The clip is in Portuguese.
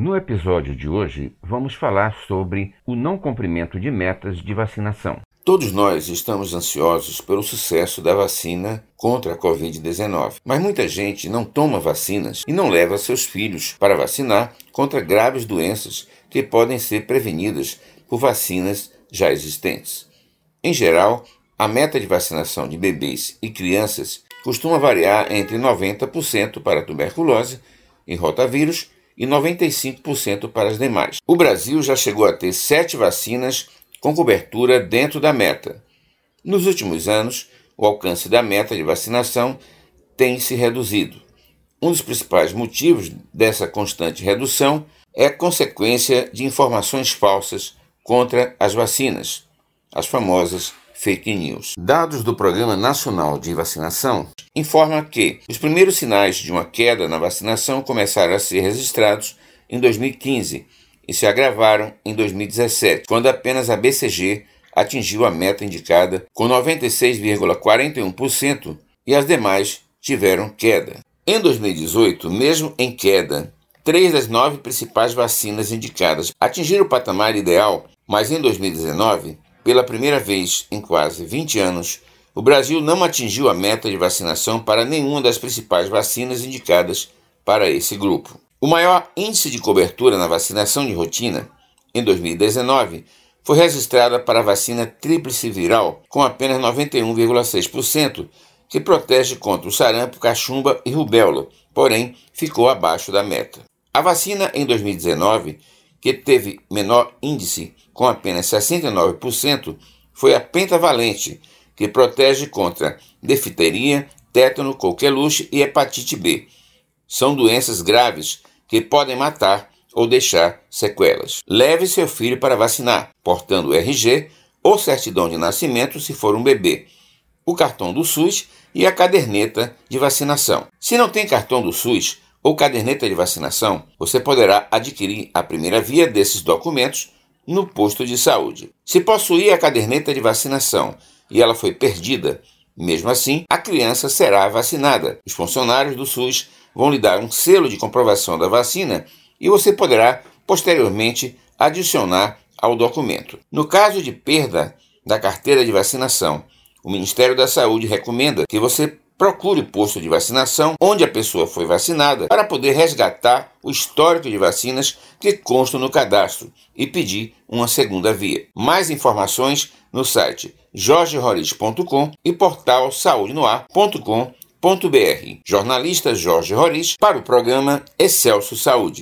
No episódio de hoje, vamos falar sobre o não cumprimento de metas de vacinação. Todos nós estamos ansiosos pelo sucesso da vacina contra a Covid-19, mas muita gente não toma vacinas e não leva seus filhos para vacinar contra graves doenças que podem ser prevenidas por vacinas já existentes. Em geral, a meta de vacinação de bebês e crianças costuma variar entre 90% para tuberculose e rotavírus e 95% para as demais. O Brasil já chegou a ter sete vacinas com cobertura dentro da meta. Nos últimos anos, o alcance da meta de vacinação tem se reduzido. Um dos principais motivos dessa constante redução é consequência de informações falsas contra as vacinas, as famosas fake news. Dados do Programa Nacional de Vacinação informam que os primeiros sinais de uma queda na vacinação começaram a ser registrados em 2015 e se agravaram em 2017, quando apenas a BCG atingiu a meta indicada com 96,41% e as demais tiveram queda. Em 2018, mesmo em queda, três das nove principais vacinas indicadas atingiram o patamar ideal, mas em 2019, pela primeira vez em quase 20 anos, o Brasil não atingiu a meta de vacinação para nenhuma das principais vacinas indicadas para esse grupo. O maior índice de cobertura na vacinação de rotina, em 2019, foi registrada para a vacina tríplice viral, com apenas 91,6%, que protege contra o sarampo, cachumba e rubéola, porém ficou abaixo da meta. A vacina em 2019, que teve menor índice, com apenas 69%, foi a pentavalente, que protege contra difteria, tétano, coqueluche e hepatite B. São doenças graves que podem matar ou deixar sequelas. Leve seu filho para vacinar, portando o RG ou certidão de nascimento se for um bebê, o cartão do SUS e a caderneta de vacinação. Se não tem cartão do SUS ou caderneta de vacinação, você poderá adquirir a primeira via desses documentos no posto de saúde. Se possuir a caderneta de vacinação e ela foi perdida, mesmo assim, a criança será vacinada. Os funcionários do SUS vão lhe dar um selo de comprovação da vacina e você poderá posteriormente adicionar ao documento. No caso de perda da carteira de vacinação, o Ministério da Saúde recomenda que você procure o posto de vacinação onde a pessoa foi vacinada para poder resgatar o histórico de vacinas que constam no cadastro e pedir uma segunda via. Mais informações no site jorgeroriz.com e portal saudenoar.com.br. Jornalista Jorge Roriz para o programa Excelso Saúde.